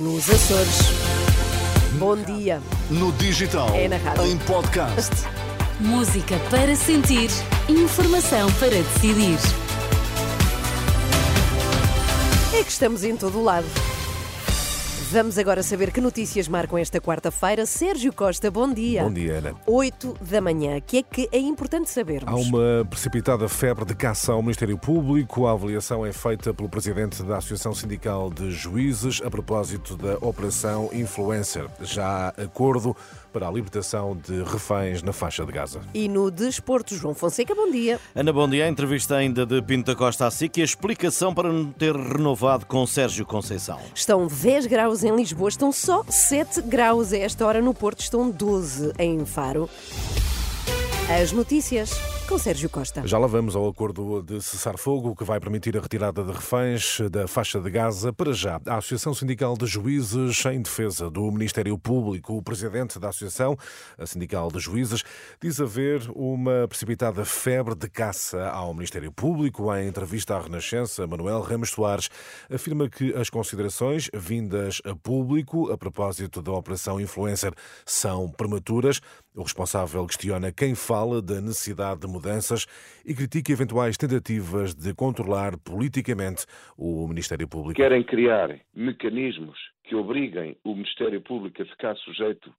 Nos Açores. Bom dia. No digital. É na rádio. Em podcast. Música para sentir, informação para decidir. É que estamos em todo o lado. Vamos agora saber que notícias marcam esta quarta-feira. Sérgio Costa, bom dia. Bom dia, Ana. 8 da manhã. O que é que é importante sabermos? Há uma precipitada febre de caça ao Ministério Público. A avaliação é feita pelo presidente da Associação Sindical de Juízes a propósito da Operação Influencer. Já há acordo para a libertação de reféns na faixa de Gaza. E no desporto, João Fonseca, bom dia. Ana, bom dia. A entrevista ainda de Pinto da Costa à SIC e a explicação para não ter renovado com Sérgio Conceição. Estão 10 graus em Lisboa, estão só 7 graus a esta hora no Porto, estão 12 em Faro. As notícias com Sérgio Costa. Já lá vamos ao acordo de cessar-fogo que vai permitir a retirada de reféns da faixa de Gaza. Para já, a Associação Sindical de Juízes, em defesa do Ministério Público, o presidente da Associação, a Sindical de Juízes, diz haver uma precipitada febre de caça ao Ministério Público. Em entrevista à Renascença, Manuel Ramos Soares afirma que as considerações vindas a público a propósito da Operação Influencer são prematuras. O responsável questiona quem fala da necessidade de mudanças e critica eventuais tentativas de controlar politicamente o Ministério Público. Querem criar mecanismos que obriguem o Ministério Público a ficar sujeito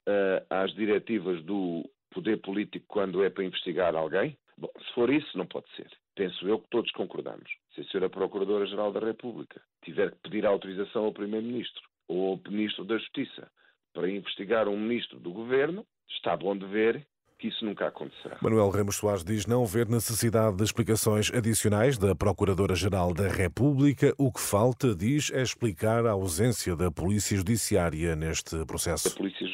a, às diretivas do poder político quando é para investigar alguém? Bom, se for isso, não pode ser. Penso eu que todos concordamos. Se a Sra. Procuradora-Geral da República tiver que pedir autorização ao Primeiro-Ministro ou ao Ministro da Justiça para investigar um Ministro do Governo, está bom de ver que isso nunca acontecerá. Manuel Ramos Soares diz não ver necessidade de explicações adicionais da Procuradora-Geral da República. O que falta, diz, é explicar a ausência da Polícia Judiciária neste processo. A Polícia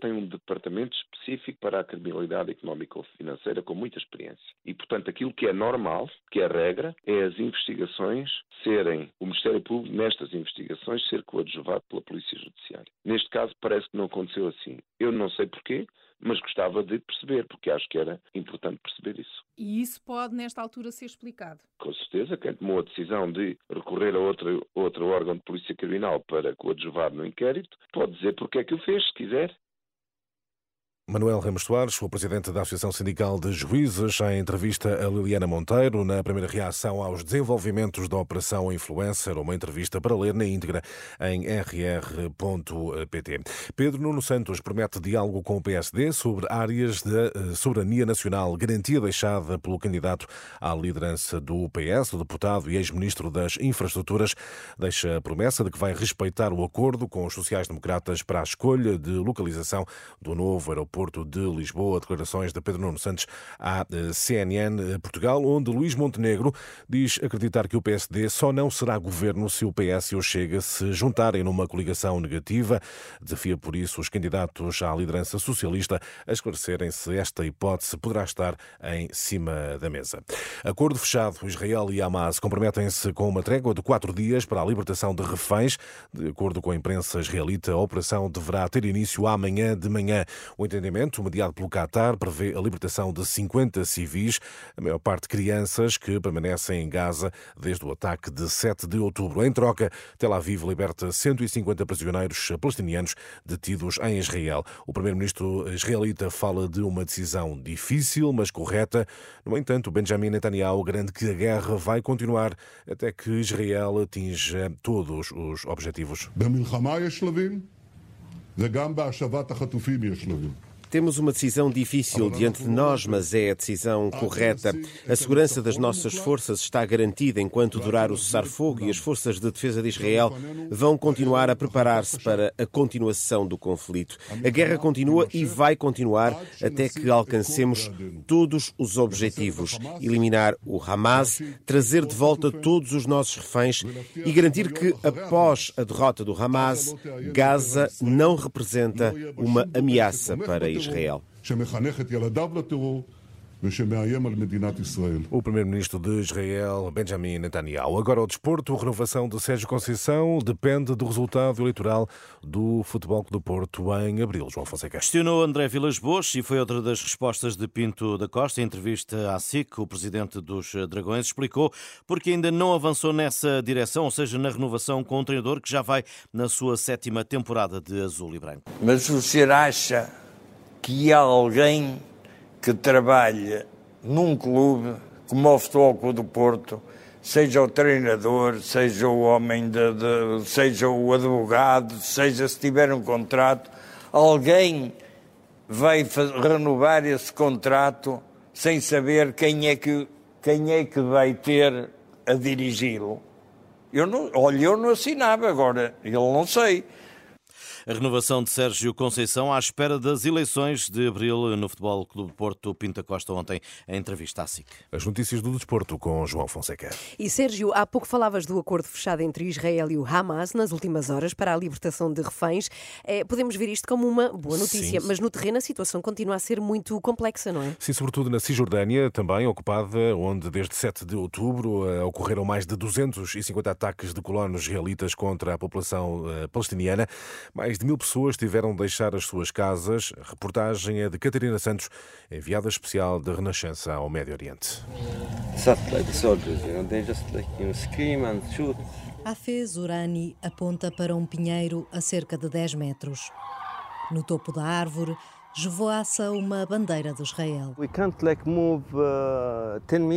tem um departamento específico para a criminalidade económica ou financeira com muita experiência. E, portanto, aquilo que é normal, que é regra, é as investigações serem, o Ministério Público, nestas investigações, ser coadjuvado pela Polícia Judiciária. Neste caso, parece que não aconteceu assim. Eu não sei porquê, mas gostava de perceber, porque acho que era importante perceber isso. E isso pode, nesta altura, ser explicado? Com certeza, quem tomou a decisão de recorrer a outro, outro órgão de polícia criminal para coadjuvar no inquérito, pode dizer porque é que o fez, se quiser. Manuel Ramos Soares, o presidente da Associação Sindical de Juízes, em entrevista a Liliana Monteiro, na primeira reação aos desenvolvimentos da Operação Influencer, uma entrevista para ler na íntegra em rr.pt. Pedro Nuno Santos promete diálogo com o PSD sobre áreas de eh, soberania nacional, garantia deixada pelo candidato à liderança do PS, o deputado e ex-ministro das Infraestruturas, deixa a promessa de que vai respeitar o acordo com os sociais-democratas para a escolha de localização do novo aeroporto Porto de Lisboa. Declarações de Pedro Nuno Santos à eh, CNN Portugal, onde Luís Montenegro diz acreditar que o PSD só não será governo se o PS e o Chega se juntarem numa coligação negativa. Desafia por isso os candidatos à liderança socialista a esclarecerem se esta hipótese poderá estar em cima da mesa. Acordo fechado. Israel e Hamas comprometem-se com uma trégua de quatro dias para a libertação de reféns. De acordo com a imprensa israelita, a operação deverá ter início amanhã de manhã. O entendimento entendimento mediado pelo Qatar prevê a libertação de 50 civis, a maior parte crianças que permanecem em Gaza desde o ataque de 7 de outubro. Em troca, Tel Aviv liberta 150 prisioneiros palestinianos detidos em Israel. O primeiro-ministro israelita fala de uma decisão difícil, mas correta. No entanto, Benjamin Netanyahu garante que a guerra vai continuar até que Israel atinja todos os objetivos. Temos uma decisão difícil diante de nós, mas é a decisão correta. A segurança das nossas forças está garantida enquanto durar o cessar-fogo e as forças de defesa de Israel vão continuar a preparar-se para a continuação do conflito. A guerra continua e vai continuar até que alcancemos todos os objetivos: eliminar o Hamas, trazer de volta todos os nossos reféns e garantir que, após a derrota do Hamas, Gaza não representa uma ameaça para Israel. O primeiro-ministro de Israel, Benjamin Netanyahu. Agora o desporto, a renovação de Sérgio Conceição depende do resultado eleitoral do Futebol do Porto em abril. João Fonseca. Questionou André Vilas Boas e foi outra das respostas de Pinto da Costa. Em entrevista à SIC, o presidente dos Dragões explicou porque ainda não avançou nessa direção, ou seja, na renovação com um treinador que já vai na sua sétima temporada de azul e branco. Mas o senhor acha que há alguém que trabalha num clube como o Futebol Clube do Porto, seja o treinador, seja o homem, de, de, seja o advogado, seja se tiver um contrato, alguém vai renovar esse contrato sem saber quem é que, quem é que vai ter a dirigi-lo. Eu não, olha, eu não assinava agora, ele não sei. A renovação de Sérgio Conceição à espera das eleições de abril no Futebol Clube Porto. Pinta Costa ontem em entrevista à SIC. As notícias do desporto com João Fonseca. E Sérgio, há pouco falavas do acordo fechado entre Israel e o Hamas nas últimas horas para a libertação de reféns. É, podemos ver isto como uma boa notícia, Sim. mas no terreno a situação continua a ser muito complexa, não é? Sim, sobretudo na Cisjordânia, também ocupada, onde desde 7 de outubro uh, ocorreram mais de 250 ataques de colonos israelitas contra a população uh, palestiniana. Mais de mil pessoas tiveram de deixar as suas casas. A reportagem é de Catarina Santos, enviada especial da Renascença ao Médio Oriente. Hafez Urani aponta para um pinheiro a cerca de 10 metros. No topo da árvore, esvoaça uma bandeira de Israel. Uh,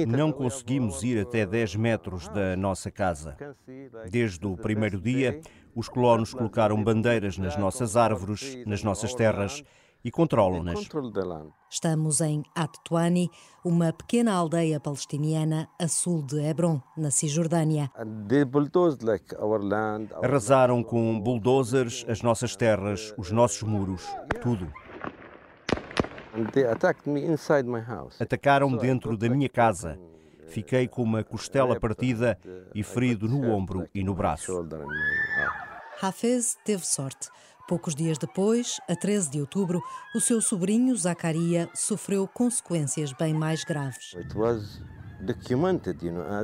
Não conseguimos ir até 10 metros da nossa casa. Desde o primeiro dia, os colonos colocaram bandeiras nas nossas árvores, nas nossas terras e controlam-nas. Estamos em At-Tuani, uma pequena aldeia palestiniana a sul de Hebron, na Cisjordânia. Arrasaram com bulldozers as nossas terras, os nossos muros, tudo. Atacaram-me dentro da minha casa. Fiquei com uma costela partida e ferido no ombro e no braço. Hafez teve sorte. Poucos dias depois, a 13 de outubro, o seu sobrinho Zacaria sofreu consequências bem mais graves.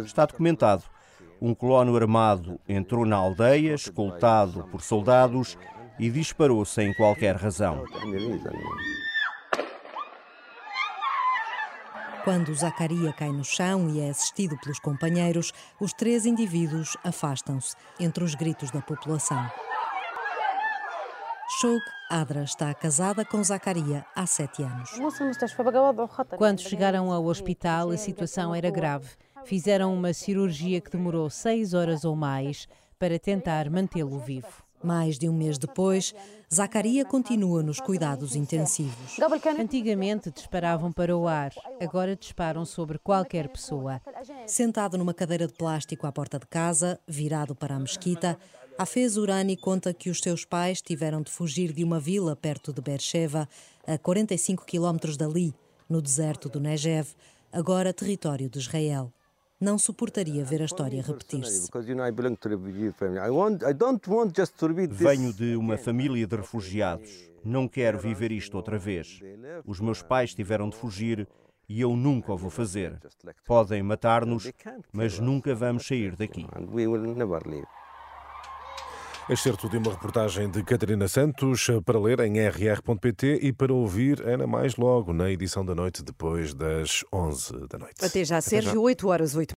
Está documentado. Um colono armado entrou na aldeia, escoltado por soldados, e disparou sem qualquer razão. Quando Zacaria cai no chão e é assistido pelos companheiros, os três indivíduos afastam-se entre os gritos da população. Shog Adra está casada com Zacaria há sete anos. Quando chegaram ao hospital, a situação era grave. Fizeram uma cirurgia que demorou seis horas ou mais para tentar mantê-lo vivo. Mais de um mês depois, Zacaria continua nos cuidados intensivos. Antigamente disparavam para o ar, agora disparam sobre qualquer pessoa. Sentado numa cadeira de plástico à porta de casa, virado para a mesquita, Hafez Urani conta que os seus pais tiveram de fugir de uma vila perto de Beersheba, a 45 quilómetros dali, no deserto do Negev, agora território de Israel não suportaria ver a história repetir-se. Venho de uma família de refugiados. Não quero viver isto outra vez. Os meus pais tiveram de fugir e eu nunca o vou fazer. Podem matar-nos, mas nunca vamos sair daqui. Excerto de uma reportagem de Catarina Santos para ler em rr.pt e para ouvir Ana mais logo na edição da noite depois das 11 da noite. Até já, Até Sérgio, já. 8 horas, 8